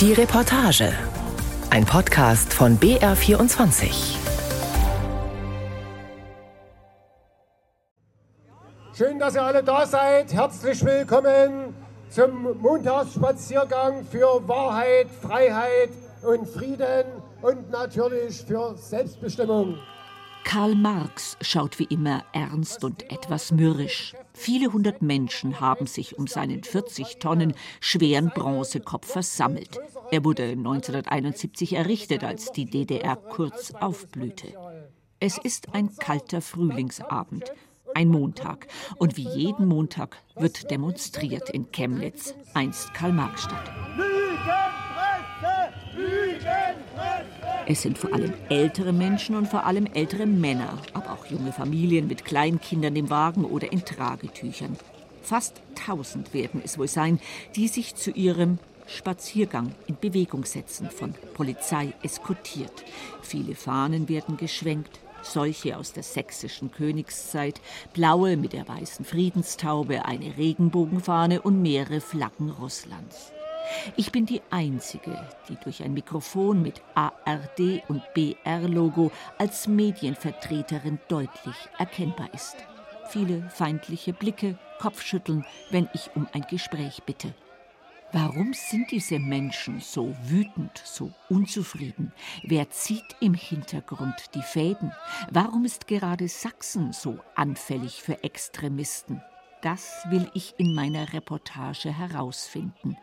Die Reportage. Ein Podcast von BR24. Schön, dass ihr alle da seid. Herzlich willkommen zum Montagsspaziergang für Wahrheit, Freiheit und Frieden und natürlich für Selbstbestimmung. Karl Marx schaut wie immer ernst und etwas mürrisch. Viele hundert Menschen haben sich um seinen 40 Tonnen schweren Bronzekopf versammelt. Er wurde 1971 errichtet, als die DDR kurz aufblühte. Es ist ein kalter Frühlingsabend, ein Montag. Und wie jeden Montag wird demonstriert in Chemnitz, einst Karl-Marx-Stadt. Es sind vor allem ältere Menschen und vor allem ältere Männer, aber auch junge Familien mit Kleinkindern im Wagen oder in Tragetüchern. Fast tausend werden es wohl sein, die sich zu ihrem Spaziergang in Bewegung setzen, von Polizei eskortiert. Viele Fahnen werden geschwenkt, solche aus der sächsischen Königszeit, blaue mit der weißen Friedenstaube, eine Regenbogenfahne und mehrere Flaggen Russlands. Ich bin die Einzige, die durch ein Mikrofon mit ARD und BR-Logo als Medienvertreterin deutlich erkennbar ist. Viele feindliche Blicke, Kopfschütteln, wenn ich um ein Gespräch bitte. Warum sind diese Menschen so wütend, so unzufrieden? Wer zieht im Hintergrund die Fäden? Warum ist gerade Sachsen so anfällig für Extremisten? Das will ich in meiner Reportage herausfinden.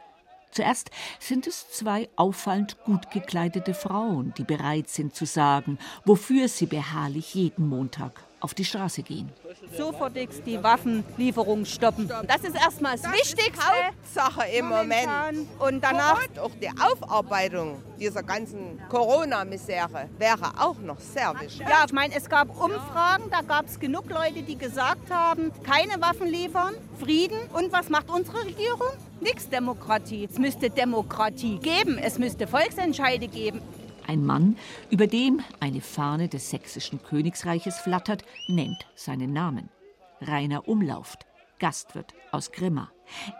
Zuerst sind es zwei auffallend gut gekleidete Frauen, die bereit sind zu sagen, wofür sie beharrlich jeden Montag auf die Straße gehen. Sofortigst die Waffenlieferung stoppen. Das ist erstmal das, das Wichtigste. Hauptsache im Moment. Und danach auch die Aufarbeitung dieser ganzen Corona-Misere wäre auch noch sehr wichtig. Ja, ich meine, es gab Umfragen, da gab es genug Leute, die gesagt haben, keine Waffen liefern, Frieden. Und was macht unsere Regierung? Nix Demokratie. Es müsste Demokratie geben, es müsste Volksentscheide geben. Ein Mann, über dem eine Fahne des sächsischen Königsreiches flattert, nennt seinen Namen. Rainer Umlauft, Gastwirt aus Grimma.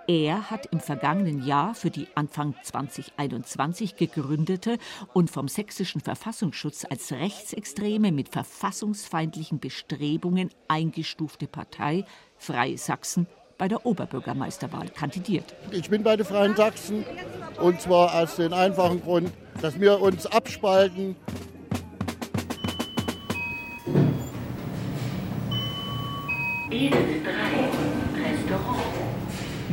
Er hat im vergangenen Jahr für die Anfang 2021 gegründete und vom sächsischen Verfassungsschutz als rechtsextreme mit verfassungsfeindlichen Bestrebungen eingestufte Partei Freie Sachsen bei der Oberbürgermeisterwahl kandidiert. Ich bin bei den Freien Sachsen und zwar aus dem einfachen Grund, dass wir uns abspalten.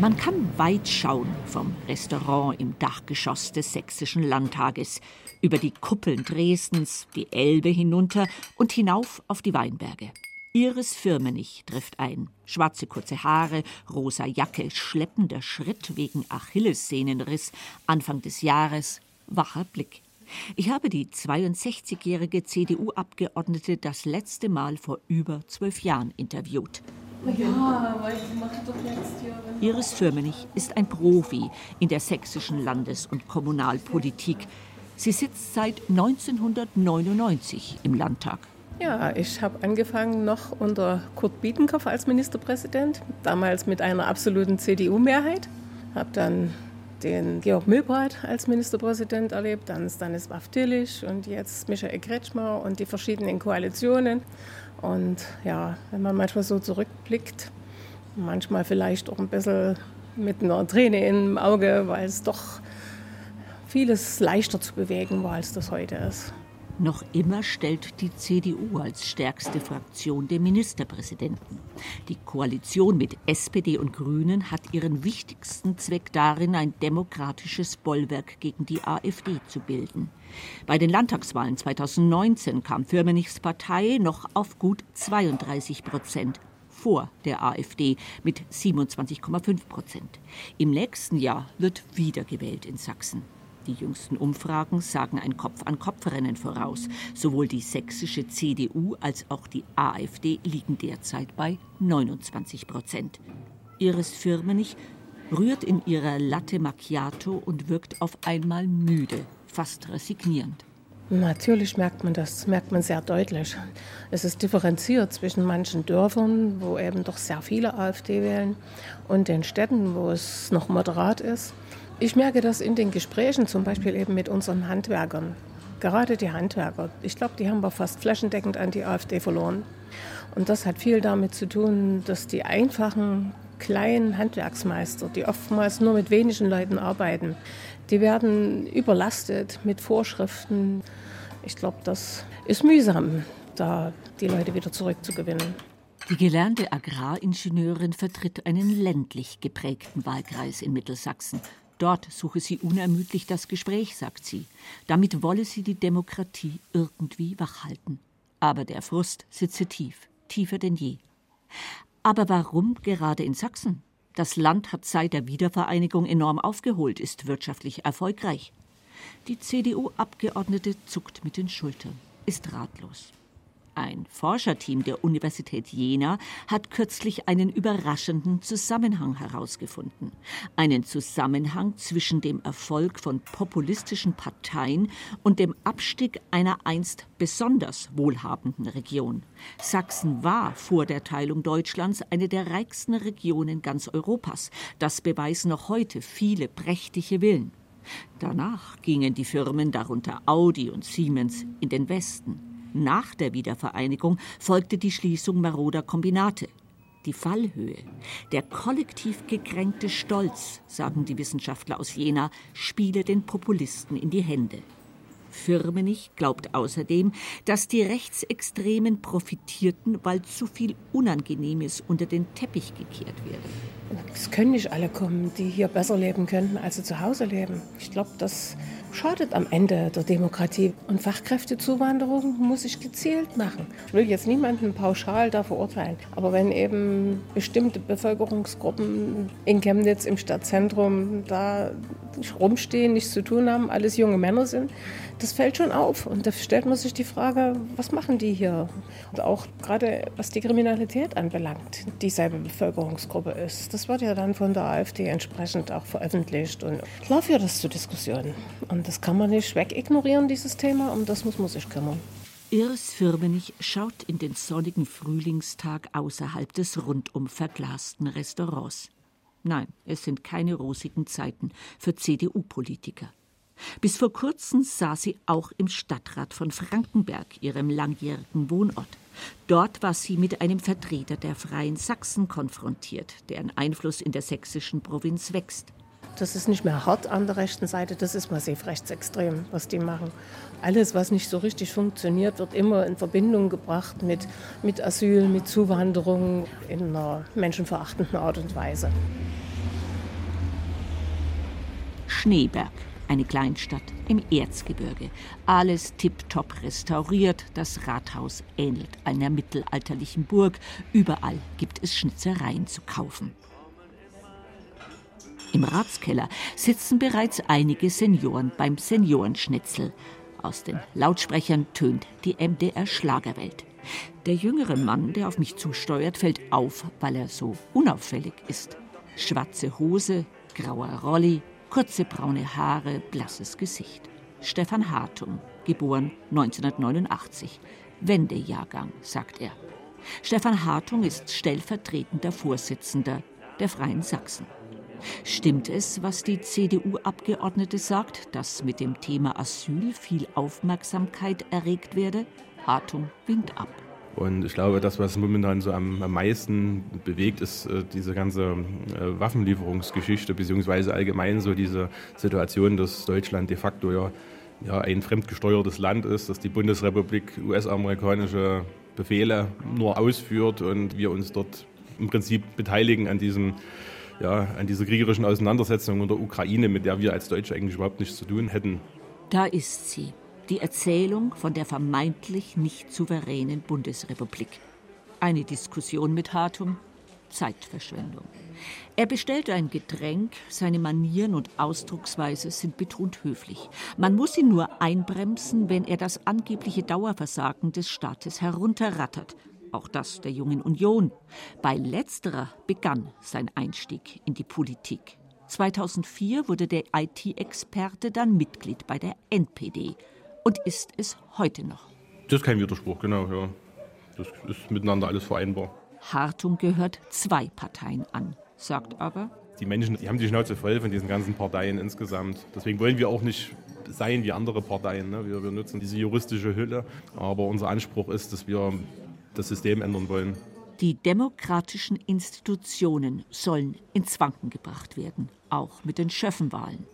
Man kann weit schauen vom Restaurant im Dachgeschoss des Sächsischen Landtages, über die Kuppeln Dresdens, die Elbe hinunter und hinauf auf die Weinberge. Iris Firmenich trifft ein. Schwarze kurze Haare, rosa Jacke, schleppender Schritt wegen Achillessehnenriss, Anfang des Jahres, wacher Blick. Ich habe die 62-jährige CDU-Abgeordnete das letzte Mal vor über zwölf Jahren interviewt. Ja, weil sie macht doch jetzt ja. Iris Firmenich ist ein Profi in der sächsischen Landes- und Kommunalpolitik. Sie sitzt seit 1999 im Landtag. Ja, ich habe angefangen noch unter Kurt Biedenkopf als Ministerpräsident, damals mit einer absoluten CDU-Mehrheit. Habe dann den Georg Milbrat als Ministerpräsident erlebt, dann Stanislav Tillich und jetzt Michael Kretschmer und die verschiedenen Koalitionen. Und ja, wenn man manchmal so zurückblickt, manchmal vielleicht auch ein bisschen mit einer Träne im Auge, weil es doch vieles leichter zu bewegen war, als das heute ist. Noch immer stellt die CDU als stärkste Fraktion den Ministerpräsidenten. Die Koalition mit SPD und Grünen hat ihren wichtigsten Zweck darin, ein demokratisches Bollwerk gegen die AfD zu bilden. Bei den Landtagswahlen 2019 kam Firmenichs Partei noch auf gut 32 Prozent vor der AfD mit 27,5 Prozent. Im nächsten Jahr wird wiedergewählt in Sachsen. Die jüngsten Umfragen sagen ein Kopf-an-Kopf-Rennen voraus. Sowohl die sächsische CDU als auch die AfD liegen derzeit bei 29 Prozent. Iris Firmenich rührt in ihrer Latte Macchiato und wirkt auf einmal müde, fast resignierend. Natürlich merkt man das, merkt man sehr deutlich. Es ist differenziert zwischen manchen Dörfern, wo eben doch sehr viele AfD wählen, und den Städten, wo es noch moderat ist. Ich merke das in den Gesprächen, zum Beispiel eben mit unseren Handwerkern. Gerade die Handwerker. Ich glaube, die haben wir fast flächendeckend an die AfD verloren. Und das hat viel damit zu tun, dass die einfachen kleinen Handwerksmeister, die oftmals nur mit wenigen Leuten arbeiten, die werden überlastet mit Vorschriften. Ich glaube, das ist mühsam, da die Leute wieder zurückzugewinnen. Die gelernte Agraringenieurin vertritt einen ländlich geprägten Wahlkreis in Mittelsachsen. Dort suche sie unermüdlich das Gespräch, sagt sie. Damit wolle sie die Demokratie irgendwie wachhalten. Aber der Frust sitze tief, tiefer denn je. Aber warum gerade in Sachsen? Das Land hat seit der Wiedervereinigung enorm aufgeholt, ist wirtschaftlich erfolgreich. Die CDU-Abgeordnete zuckt mit den Schultern, ist ratlos. Ein Forscherteam der Universität Jena hat kürzlich einen überraschenden Zusammenhang herausgefunden. Einen Zusammenhang zwischen dem Erfolg von populistischen Parteien und dem Abstieg einer einst besonders wohlhabenden Region. Sachsen war vor der Teilung Deutschlands eine der reichsten Regionen ganz Europas. Das beweisen noch heute viele prächtige Villen. Danach gingen die Firmen, darunter Audi und Siemens, in den Westen. Nach der Wiedervereinigung folgte die Schließung maroder Kombinate. Die Fallhöhe, der kollektiv gekränkte Stolz, sagen die Wissenschaftler aus Jena, spiele den Populisten in die Hände. Firmenich glaubt außerdem, dass die Rechtsextremen profitierten, weil zu viel Unangenehmes unter den Teppich gekehrt werde. Es können nicht alle kommen, die hier besser leben könnten, als sie zu Hause leben. Ich glaube, das schadet am Ende der Demokratie. Und Fachkräftezuwanderung muss ich gezielt machen. Ich will jetzt niemanden pauschal da verurteilen. Aber wenn eben bestimmte Bevölkerungsgruppen in Chemnitz im Stadtzentrum da rumstehen, nichts zu tun haben, alles junge Männer sind, das fällt schon auf. Und da stellt man sich die Frage, was machen die hier? Und auch gerade was die Kriminalität anbelangt, dieselbe Bevölkerungsgruppe ist. Das wird ja dann von der AfD entsprechend auch veröffentlicht. Und klar führt das zu Diskussionen. Und das kann man nicht wegignorieren, dieses Thema. Um das muss man sich kümmern. Iris Firmenich schaut in den sonnigen Frühlingstag außerhalb des rundum verglasten Restaurants. Nein, es sind keine rosigen Zeiten für CDU-Politiker. Bis vor kurzem saß sie auch im Stadtrat von Frankenberg, ihrem langjährigen Wohnort. Dort war sie mit einem Vertreter der Freien Sachsen konfrontiert, deren Einfluss in der sächsischen Provinz wächst. Das ist nicht mehr hart an der rechten Seite, das ist massiv rechtsextrem, was die machen. Alles, was nicht so richtig funktioniert, wird immer in Verbindung gebracht mit, mit Asyl, mit Zuwanderung in einer menschenverachtenden Art und Weise. Schneeberg, eine Kleinstadt im Erzgebirge. Alles tiptop restauriert, das Rathaus ähnelt einer mittelalterlichen Burg. Überall gibt es Schnitzereien zu kaufen. Im Ratskeller sitzen bereits einige Senioren beim Seniorenschnitzel. Aus den Lautsprechern tönt die MDR Schlagerwelt. Der jüngere Mann, der auf mich zusteuert, fällt auf, weil er so unauffällig ist. Schwarze Hose, grauer Rolli, Kurze braune Haare, blasses Gesicht. Stefan Hartung, geboren 1989. Wendejahrgang, sagt er. Stefan Hartung ist stellvertretender Vorsitzender der Freien Sachsen. Stimmt es, was die CDU-Abgeordnete sagt, dass mit dem Thema Asyl viel Aufmerksamkeit erregt werde? Hartung winkt ab. Und ich glaube, das, was momentan so am, meisten bewegt, ist äh, diese ganze äh, Waffenlieferungsgeschichte, beziehungsweise allgemein so diese Situation, dass Deutschland de facto ja, ja ein fremdgesteuertes Land ist, dass die Bundesrepublik US-amerikanische Befehle nur ausführt und wir uns dort im Prinzip beteiligen an diesem ja, an dieser kriegerischen Auseinandersetzung in der Ukraine, mit der wir als Deutsche eigentlich überhaupt nichts zu tun hätten. Da ist sie, die Erzählung von der vermeintlich nicht souveränen Bundesrepublik. Eine Diskussion mit Hartung, Zeitverschwendung. Er bestellt ein Getränk, seine Manieren und Ausdrucksweise sind betont höflich. Man muss ihn nur einbremsen, wenn er das angebliche Dauerversagen des Staates herunterrattert. Auch das der Jungen Union. Bei letzterer begann sein Einstieg in die Politik. 2004 wurde der IT-Experte dann Mitglied bei der NPD und ist es heute noch. Das ist kein Widerspruch, genau. Ja. Das ist miteinander alles vereinbar. Hartung gehört zwei Parteien an, sagt aber, Die Menschen die haben die Schnauze voll von diesen ganzen Parteien insgesamt. Deswegen wollen wir auch nicht sein wie andere Parteien. Ne? Wir, wir nutzen diese juristische Hülle, aber unser Anspruch ist, dass wir das System ändern wollen. Die demokratischen Institutionen sollen ins Wanken gebracht werden, auch mit den Schöffenwahlen.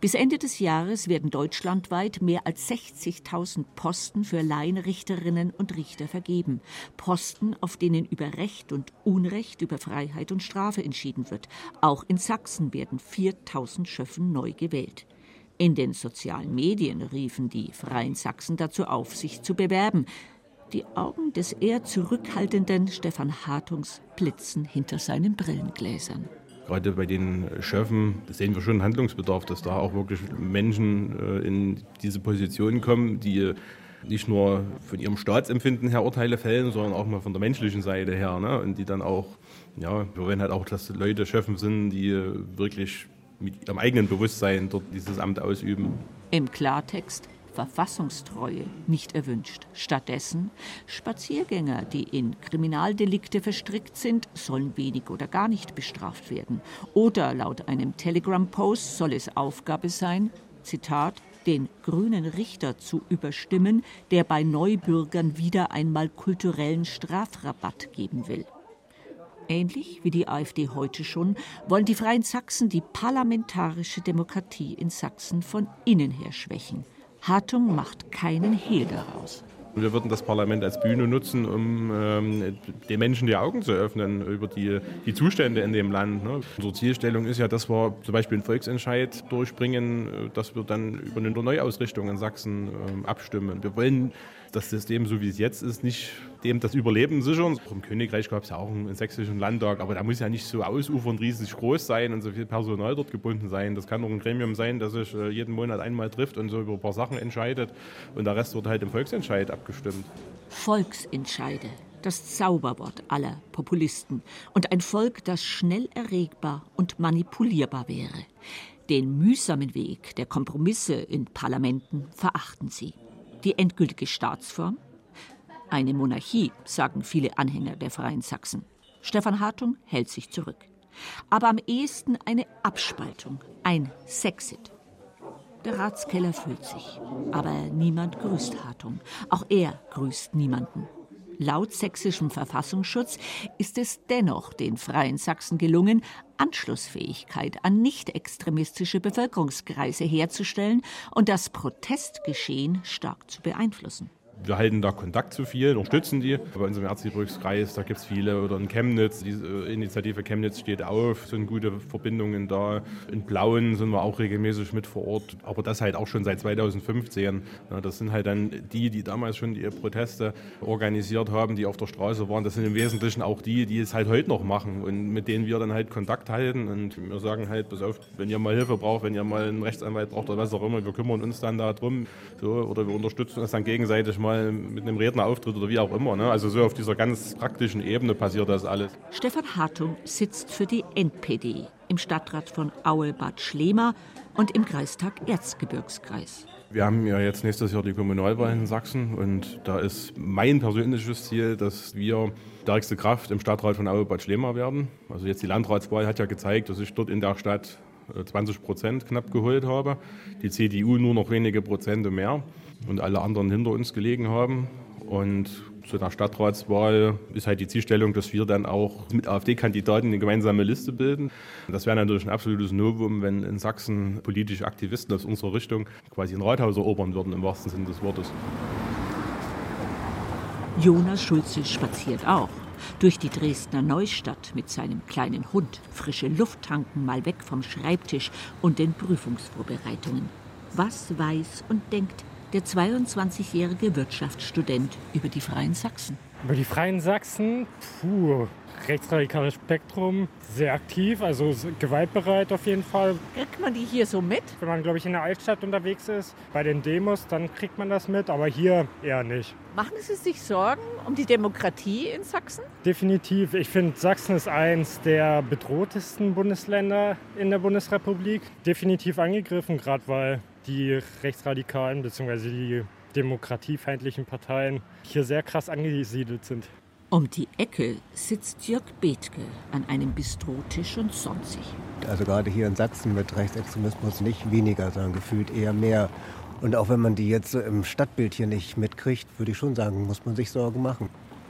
Bis Ende des Jahres werden deutschlandweit mehr als 60.000 Posten für Laienrichterinnen und Richter vergeben. Posten, auf denen über Recht und Unrecht, über Freiheit und Strafe entschieden wird. Auch in Sachsen werden 4.000 Schöffen neu gewählt. In den sozialen Medien riefen die Freien Sachsen dazu auf, sich zu bewerben. Die Augen des eher zurückhaltenden Stefan Hartungs blitzen hinter seinen Brillengläsern. Gerade bei den Schöffen sehen wir schon Handlungsbedarf, dass da auch wirklich Menschen äh, in diese Position kommen, die nicht nur von ihrem Staatsempfinden her Urteile fällen, sondern auch mal von der menschlichen Seite her. Ne? Und die dann auch, ja, wir wollen halt auch, dass Leute Schöffen sind, die wirklich mit ihrem eigenen Bewusstsein dort dieses Amt ausüben. Im Klartext, Verfassungstreue nicht erwünscht. Stattdessen Spaziergänger, die in Kriminaldelikte verstrickt sind, sollen wenig oder gar nicht bestraft werden. Oder laut einem Telegram-Post soll es Aufgabe sein, Zitat, den grünen Richter zu überstimmen, der bei Neubürgern wieder einmal kulturellen Strafrabatt geben will. Ähnlich wie die AfD heute schon, wollen die Freien Sachsen die parlamentarische Demokratie in Sachsen von innen her schwächen. Hartung macht keinen Hehl daraus. Wir würden das Parlament als Bühne nutzen, um ähm, den Menschen die Augen zu öffnen über die, die Zustände in dem Land. Ne? Unsere Zielstellung ist ja, dass wir zum Beispiel einen Volksentscheid durchbringen, äh, dass wir dann über eine Neuausrichtung in Sachsen ähm, abstimmen. Wir wollen das System, so wie es jetzt ist, nicht dem das Überleben sichern. Im Königreich gab es ja auch einen sächsischen Landtag, aber da muss ja nicht so ausufernd riesig groß sein und so viel Personal dort gebunden sein. Das kann doch ein Gremium sein, das sich äh, jeden Monat einmal trifft und so über ein paar Sachen entscheidet und der Rest wird halt im Volksentscheid abgestimmt. Volksentscheide das Zauberwort aller Populisten und ein Volk, das schnell erregbar und manipulierbar wäre. Den mühsamen Weg der Kompromisse in Parlamenten verachten sie die endgültige Staatsform? Eine Monarchie, sagen viele Anhänger der Freien Sachsen. Stefan Hartung hält sich zurück. Aber am ehesten eine Abspaltung, ein Sexit. Der Ratskeller füllt sich. Aber niemand grüßt Hartung. Auch er grüßt niemanden. Laut sächsischem Verfassungsschutz ist es dennoch den Freien Sachsen gelungen, Anschlussfähigkeit an nicht extremistische Bevölkerungskreise herzustellen und das Protestgeschehen stark zu beeinflussen. Wir halten da Kontakt zu vielen, unterstützen die. Bei uns im Erzgebirgskreis, da gibt es viele. Oder in Chemnitz, die äh, Initiative Chemnitz steht auf, sind gute Verbindungen da. In Blauen sind wir auch regelmäßig mit vor Ort. Aber das halt auch schon seit 2015. Das sind halt dann die, die damals schon die Proteste organisiert haben, die auf der Straße waren. Das sind im Wesentlichen auch die, die es halt heute noch machen und mit denen wir dann halt Kontakt halten. Und wir sagen halt, pass auf, wenn ihr mal Hilfe braucht, wenn ihr mal einen Rechtsanwalt braucht oder was auch immer, wir kümmern uns dann darum. So, oder wir unterstützen uns dann gegenseitig mal mal mit einem Rednerauftritt oder wie auch immer. Ne? Also so auf dieser ganz praktischen Ebene passiert das alles. Stefan Hartung sitzt für die NPD im Stadtrat von Aue-Bad Schlema und im Kreistag Erzgebirgskreis. Wir haben ja jetzt nächstes Jahr die Kommunalwahl in Sachsen und da ist mein persönliches Ziel, dass wir stärkste Kraft im Stadtrat von Aue-Bad Schlema werden. Also jetzt die Landratswahl hat ja gezeigt, dass ich dort in der Stadt 20 äh, Prozent knapp geholt habe. Die CDU nur noch wenige Prozente mehr und alle anderen hinter uns gelegen haben. Und zu der Stadtratswahl ist halt die Zielstellung, dass wir dann auch mit AfD-Kandidaten eine gemeinsame Liste bilden. Das wäre natürlich ein absolutes Novum, wenn in Sachsen politische Aktivisten aus unserer Richtung quasi ein Rathaus erobern würden, im wahrsten Sinne des Wortes. Jonas Schulze spaziert auch durch die Dresdner Neustadt mit seinem kleinen Hund, frische Luft tanken, mal weg vom Schreibtisch und den Prüfungsvorbereitungen. Was weiß und denkt der 22-jährige Wirtschaftsstudent über die Freien Sachsen? Über die Freien Sachsen, puh, rechtsradikales Spektrum, sehr aktiv, also gewaltbereit auf jeden Fall. Kriegt man die hier so mit? Wenn man, glaube ich, in der Altstadt unterwegs ist, bei den Demos, dann kriegt man das mit, aber hier eher nicht. Machen Sie sich Sorgen um die Demokratie in Sachsen? Definitiv. Ich finde, Sachsen ist eins der bedrohtesten Bundesländer in der Bundesrepublik. Definitiv angegriffen, gerade weil die Rechtsradikalen bzw. die demokratiefeindlichen Parteien hier sehr krass angesiedelt sind. Um die Ecke sitzt Jörg Bethke an einem Bistrotisch und sonnt sich. Also gerade hier in Sachsen wird Rechtsextremismus nicht weniger, sondern gefühlt eher mehr. Und auch wenn man die jetzt so im Stadtbild hier nicht mitkriegt, würde ich schon sagen, muss man sich Sorgen machen.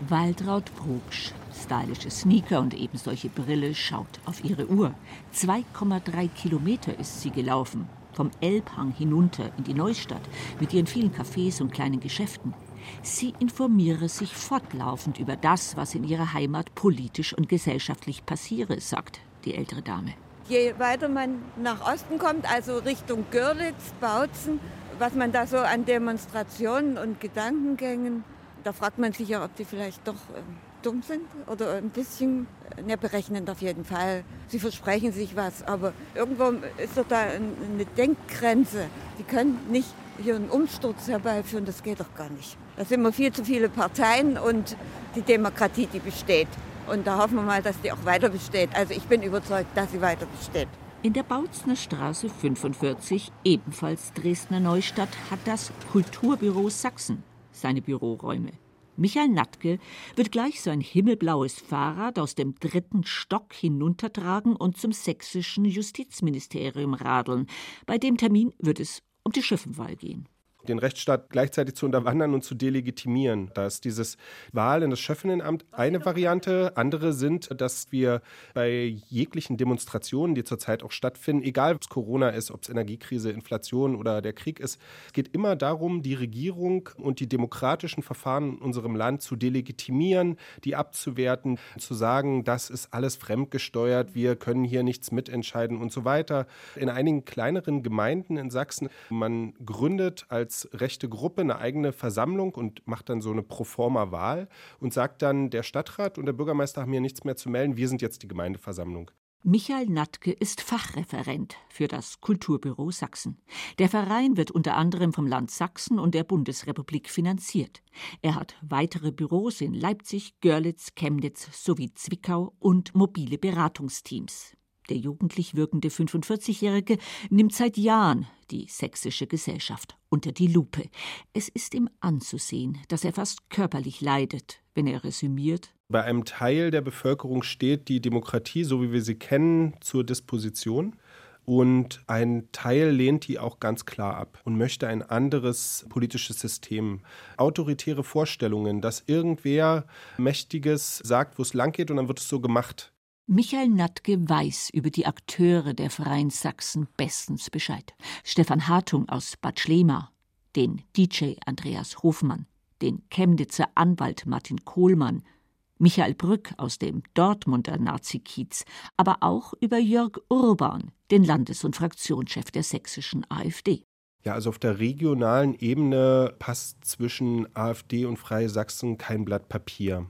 Waltraud Brugsch, stylische Sneaker und eben solche Brille, schaut auf ihre Uhr. 2,3 Kilometer ist sie gelaufen. Vom Elbhang hinunter in die Neustadt mit ihren vielen Cafés und kleinen Geschäften. Sie informiere sich fortlaufend über das, was in ihrer Heimat politisch und gesellschaftlich passiere, sagt die ältere Dame. Je weiter man nach Osten kommt, also Richtung Görlitz, Bautzen, was man da so an Demonstrationen und Gedankengängen, da fragt man sich ja, ob die vielleicht doch äh, dumm sind oder ein bisschen, ne, berechnend auf jeden Fall. Sie versprechen sich was, aber irgendwo ist doch da eine Denkgrenze. Die können nicht hier einen Umsturz herbeiführen, das geht doch gar nicht. Da sind wir viel zu viele Parteien und die Demokratie, die besteht. Und da hoffen wir mal, dass die auch weiter besteht. Also ich bin überzeugt, dass sie weiter besteht. In der Bautzner Straße 45, ebenfalls Dresdner Neustadt, hat das Kulturbüro Sachsen seine Büroräume. Michael Natke wird gleich sein himmelblaues Fahrrad aus dem dritten Stock hinuntertragen und zum sächsischen Justizministerium radeln. Bei dem Termin wird es um die Schiffenwahl gehen den Rechtsstaat gleichzeitig zu unterwandern und zu delegitimieren. Da ist dieses Wahl in das Schöffinnenamt eine Variante. Andere sind, dass wir bei jeglichen Demonstrationen, die zurzeit auch stattfinden, egal ob es Corona ist, ob es Energiekrise, Inflation oder der Krieg ist, es geht immer darum, die Regierung und die demokratischen Verfahren in unserem Land zu delegitimieren, die abzuwerten, zu sagen, das ist alles fremdgesteuert, wir können hier nichts mitentscheiden und so weiter. In einigen kleineren Gemeinden in Sachsen, man gründet als rechte Gruppe eine eigene Versammlung und macht dann so eine Proforma-Wahl und sagt dann, der Stadtrat und der Bürgermeister haben hier nichts mehr zu melden, wir sind jetzt die Gemeindeversammlung. Michael Natke ist Fachreferent für das Kulturbüro Sachsen. Der Verein wird unter anderem vom Land Sachsen und der Bundesrepublik finanziert. Er hat weitere Büros in Leipzig, Görlitz, Chemnitz sowie Zwickau und mobile Beratungsteams. Der jugendlich wirkende 45-Jährige nimmt seit Jahren die sächsische Gesellschaft unter die Lupe. Es ist ihm anzusehen, dass er fast körperlich leidet, wenn er resümiert. Bei einem Teil der Bevölkerung steht die Demokratie, so wie wir sie kennen, zur Disposition. Und ein Teil lehnt die auch ganz klar ab und möchte ein anderes politisches System. Autoritäre Vorstellungen, dass irgendwer Mächtiges sagt, wo es lang geht und dann wird es so gemacht. Michael Natke weiß über die Akteure der Freien Sachsen bestens Bescheid. Stefan Hartung aus Bad Schlema, den DJ Andreas Hofmann, den Chemnitzer Anwalt Martin Kohlmann, Michael Brück aus dem Dortmunder Nazi-Kiez, aber auch über Jörg Urban, den Landes- und Fraktionschef der sächsischen AfD. Ja, also auf der regionalen Ebene passt zwischen AfD und Freie Sachsen kein Blatt Papier.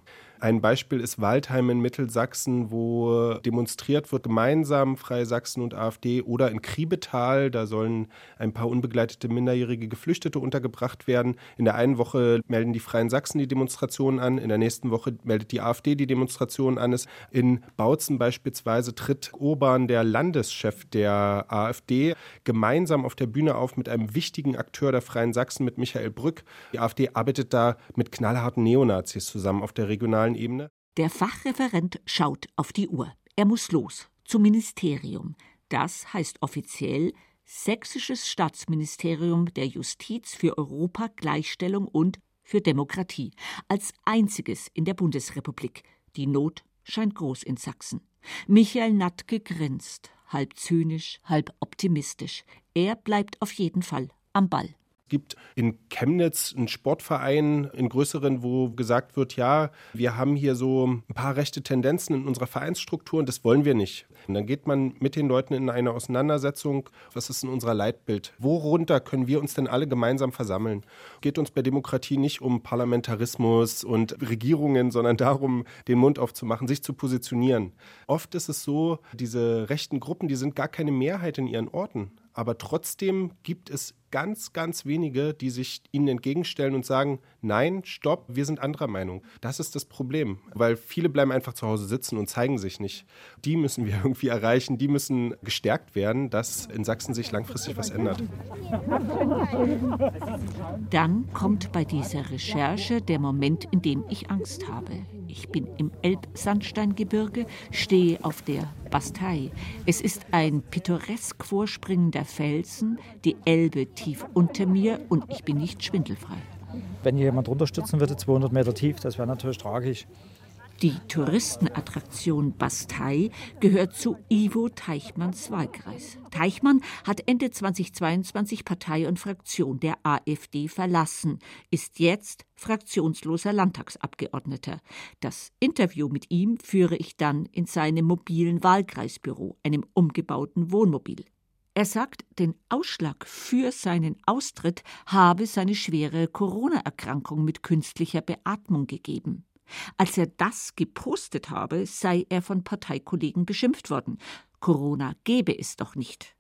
Ein Beispiel ist Waldheim in Mittelsachsen, wo demonstriert wird, gemeinsam Freie Sachsen und AfD oder in Kriebetal, da sollen ein paar unbegleitete minderjährige Geflüchtete untergebracht werden. In der einen Woche melden die Freien Sachsen die Demonstrationen an, in der nächsten Woche meldet die AfD die Demonstrationen an. In Bautzen beispielsweise tritt Urban, der Landeschef der AfD, gemeinsam auf der Bühne auf mit einem wichtigen Akteur der Freien Sachsen, mit Michael Brück. Die AfD arbeitet da mit knallharten Neonazis zusammen auf der regionalen Ebene? Der Fachreferent schaut auf die Uhr. Er muss los zum Ministerium. Das heißt offiziell Sächsisches Staatsministerium der Justiz für Europa, Gleichstellung und für Demokratie. Als einziges in der Bundesrepublik. Die Not scheint groß in Sachsen. Michael Natke grinst, halb zynisch, halb optimistisch. Er bleibt auf jeden Fall am Ball gibt in Chemnitz einen Sportverein, in größeren, wo gesagt wird, ja, wir haben hier so ein paar rechte Tendenzen in unserer Vereinsstruktur und das wollen wir nicht. Und dann geht man mit den Leuten in eine Auseinandersetzung, was ist in unserer Leitbild? Worunter können wir uns denn alle gemeinsam versammeln? Geht uns bei Demokratie nicht um Parlamentarismus und Regierungen, sondern darum, den Mund aufzumachen, sich zu positionieren. Oft ist es so, diese rechten Gruppen, die sind gar keine Mehrheit in ihren Orten aber trotzdem gibt es ganz, ganz wenige, die sich ihnen entgegenstellen und sagen, nein, stopp, wir sind anderer Meinung. Das ist das Problem, weil viele bleiben einfach zu Hause sitzen und zeigen sich nicht. Die müssen wir irgendwie erreichen, die müssen gestärkt werden, dass in Sachsen sich langfristig was ändert. Dann kommt bei dieser Recherche der Moment, in dem ich Angst habe. Ich bin im Elbsandsteingebirge, stehe auf der Bastei. Es ist ein pittoresk vorspringender Felsen, die Elbe tief unter mir und ich bin nicht schwindelfrei. Wenn jemand runterstürzen würde, 200 Meter tief, das wäre natürlich tragisch. Die Touristenattraktion Bastei gehört zu Ivo Teichmanns Wahlkreis. Teichmann hat Ende 2022 Partei und Fraktion der AfD verlassen, ist jetzt fraktionsloser Landtagsabgeordneter. Das Interview mit ihm führe ich dann in seinem mobilen Wahlkreisbüro, einem umgebauten Wohnmobil. Er sagt, den Ausschlag für seinen Austritt habe seine schwere Corona-Erkrankung mit künstlicher Beatmung gegeben. Als er das gepostet habe, sei er von Parteikollegen beschimpft worden. Corona gebe es doch nicht.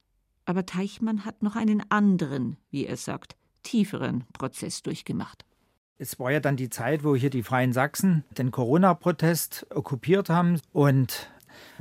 Aber Teichmann hat noch einen anderen, wie er sagt, tieferen Prozess durchgemacht. Es war ja dann die Zeit, wo hier die Freien Sachsen den Corona-Protest okkupiert haben und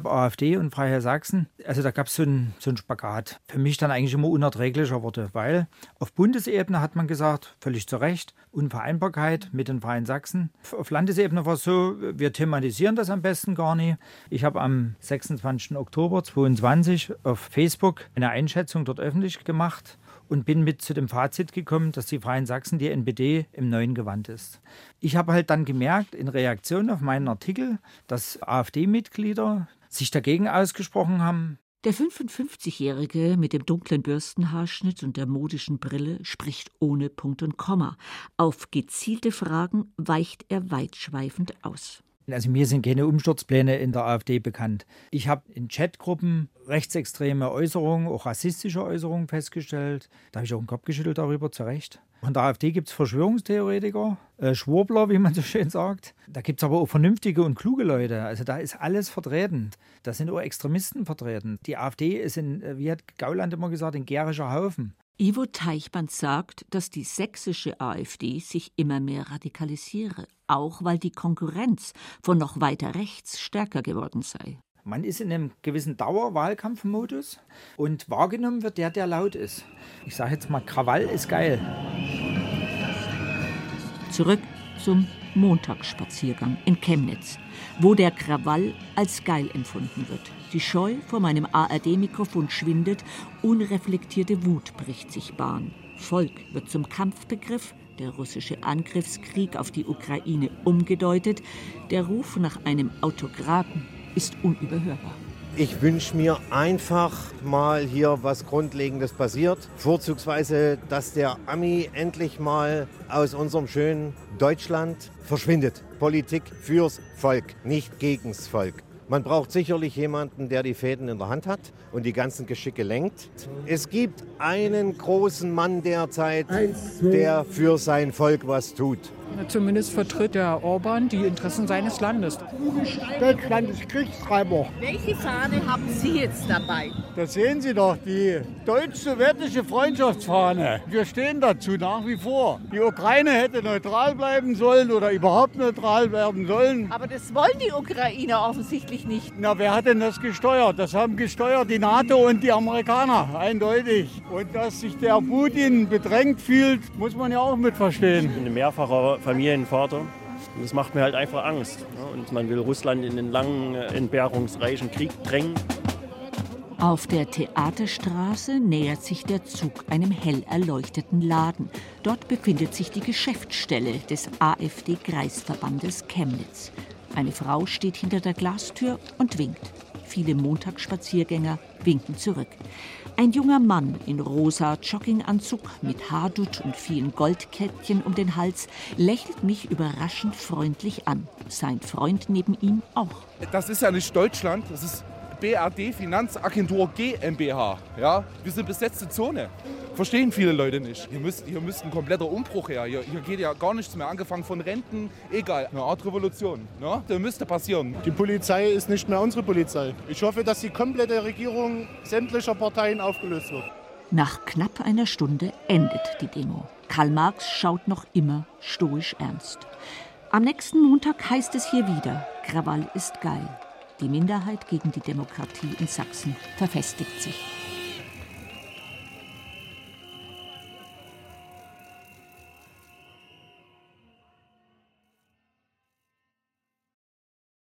AfD und Freiherr Sachsen. Also da gab es so einen so Spagat. Für mich dann eigentlich immer unerträglicher wurde, weil auf Bundesebene hat man gesagt, völlig zu Recht, Unvereinbarkeit mit den Freien Sachsen. Auf Landesebene war es so, wir thematisieren das am besten gar nicht. Ich habe am 26. Oktober 2022 auf Facebook eine Einschätzung dort öffentlich gemacht und bin mit zu dem Fazit gekommen, dass die Freien Sachsen die NPD im neuen Gewand ist. Ich habe halt dann gemerkt, in Reaktion auf meinen Artikel, dass AfD-Mitglieder sich dagegen ausgesprochen haben. Der 55-Jährige mit dem dunklen Bürstenhaarschnitt und der modischen Brille spricht ohne Punkt und Komma. Auf gezielte Fragen weicht er weitschweifend aus. Also mir sind keine Umsturzpläne in der AfD bekannt. Ich habe in Chatgruppen rechtsextreme Äußerungen, auch rassistische Äußerungen festgestellt. Da habe ich auch den Kopf geschüttelt darüber, zu Recht. Von der AfD gibt es Verschwörungstheoretiker, äh, Schwurbler, wie man so schön sagt. Da gibt es aber auch vernünftige und kluge Leute. Also da ist alles vertreten. Da sind auch Extremisten vertreten. Die AfD ist, in, äh, wie hat Gauland immer gesagt, ein gärischer Haufen. Ivo Teichmann sagt, dass die sächsische AfD sich immer mehr radikalisiere, auch weil die Konkurrenz von noch weiter rechts stärker geworden sei. Man ist in einem gewissen Dauerwahlkampfmodus und wahrgenommen wird der, der laut ist. Ich sage jetzt mal, Krawall ist geil. Zurück zum Montagsspaziergang in Chemnitz, wo der Krawall als geil empfunden wird. Die Scheu vor meinem ARD-Mikrofon schwindet, unreflektierte Wut bricht sich Bahn. Volk wird zum Kampfbegriff, der russische Angriffskrieg auf die Ukraine umgedeutet, der Ruf nach einem Autokraten ist unüberhörbar. Ich wünsche mir einfach mal hier was Grundlegendes passiert. Vorzugsweise, dass der Ami endlich mal aus unserem schönen Deutschland verschwindet. Politik fürs Volk, nicht gegens Volk. Man braucht sicherlich jemanden, der die Fäden in der Hand hat und die ganzen Geschicke lenkt. Es gibt einen großen Mann derzeit, der für sein Volk was tut. Zumindest vertritt der Orban die Interessen seines Landes. Deutschland ist Kriegstreiber. Welche Fahne haben Sie jetzt dabei? Das sehen Sie doch, die deutsch-sowjetische Freundschaftsfahne. Wir stehen dazu nach wie vor. Die Ukraine hätte neutral bleiben sollen oder überhaupt neutral werden sollen. Aber das wollen die Ukrainer offensichtlich nicht. Na, wer hat denn das gesteuert? Das haben gesteuert die NATO und die Amerikaner, eindeutig. Und dass sich der Putin bedrängt fühlt, muss man ja auch mitverstehen. Ein mehrfacher Familienvater. Und das macht mir halt einfach Angst. Und man will Russland in den langen, entbehrungsreichen Krieg drängen. Auf der Theaterstraße nähert sich der Zug einem hell erleuchteten Laden. Dort befindet sich die Geschäftsstelle des AfD-Kreisverbandes Chemnitz. Eine Frau steht hinter der Glastür und winkt. Viele Montagsspaziergänger winken zurück. Ein junger Mann in rosa Jogginganzug mit Haardutt und vielen Goldkettchen um den Hals lächelt mich überraschend freundlich an. Sein Freund neben ihm auch. Das ist ja nicht Deutschland, das ist BRD Finanzagentur GmbH. Ja? Wir sind besetzte Zone. Verstehen viele Leute nicht. Hier müsste hier müsst ein kompletter Umbruch her. Hier, hier, geht ja gar nichts mehr. Angefangen von Renten, egal. Eine Art Revolution. Ne? Das müsste passieren. Die Polizei ist nicht mehr unsere Polizei. Ich hoffe, dass die komplette Regierung sämtlicher Parteien aufgelöst wird. Nach knapp einer Stunde endet die Demo. Karl Marx schaut noch immer stoisch ernst. Am nächsten Montag heißt es hier wieder, Krawall ist geil. Die Minderheit gegen die Demokratie in Sachsen verfestigt sich.